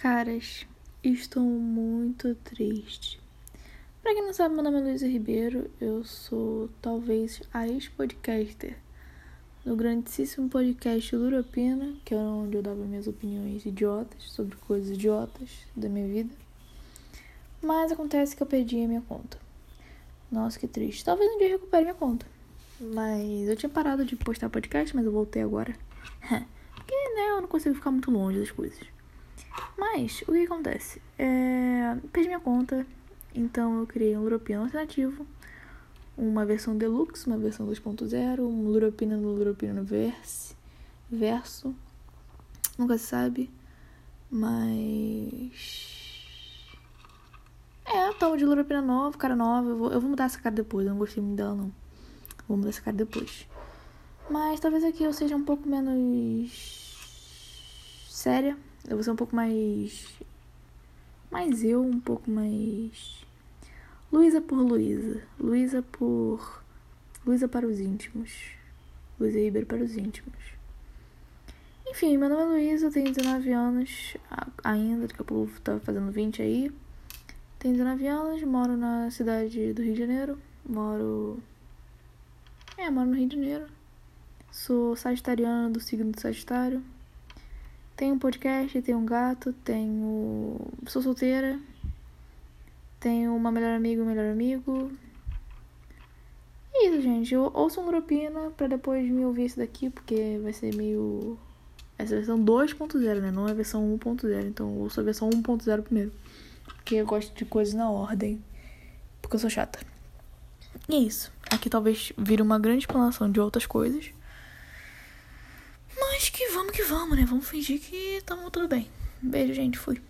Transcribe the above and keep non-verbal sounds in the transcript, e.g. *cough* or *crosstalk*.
Caras, estou muito triste. Pra quem não sabe, meu nome é Luísa Ribeiro. Eu sou talvez a ex-podcaster do grandíssimo podcast Luropina, que é onde eu dava minhas opiniões idiotas sobre coisas idiotas da minha vida. Mas acontece que eu perdi a minha conta. Nossa, que triste. Talvez um dia eu recupere minha conta. Mas eu tinha parado de postar podcast, mas eu voltei agora. *laughs* Porque, né, eu não consigo ficar muito longe das coisas. Mas, o que acontece? É... Perdi minha conta, então eu criei um Luropina alternativo, uma versão deluxe, uma versão 2.0, um Luropina no Luropina verse, verso, nunca se sabe, mas... É, tamo de Luropina nova, cara nova, eu vou, eu vou mudar essa cara depois, eu não gostei muito dela não, vou mudar essa cara depois. Mas talvez aqui eu seja um pouco menos séria, eu vou ser um pouco mais. Mais eu, um pouco mais. Luísa por Luísa. Luísa por. Luísa para os íntimos. Luísa Ribeiro para os íntimos. Enfim, meu nome é Luísa, tenho 19 anos ainda, daqui a pouco tá fazendo 20 aí. Tenho 19 anos, moro na cidade do Rio de Janeiro. Moro. É, moro no Rio de Janeiro. Sou sagitariana do signo do Sagitário. Tenho um podcast, tenho um gato, tenho. Sou solteira. Tenho uma melhor amiga um melhor amigo. E é isso, gente. Eu ouço um grupina pra depois me ouvir isso daqui, porque vai ser meio. Essa é versão 2.0, né? Não é a versão 1.0. Então eu ouço a versão 1.0 primeiro. Porque eu gosto de coisas na ordem. Porque eu sou chata. E é isso. Aqui talvez vire uma grande explanação de outras coisas. Acho que vamos que vamos, né? Vamos fingir que estamos tudo bem. Beijo, gente. Fui.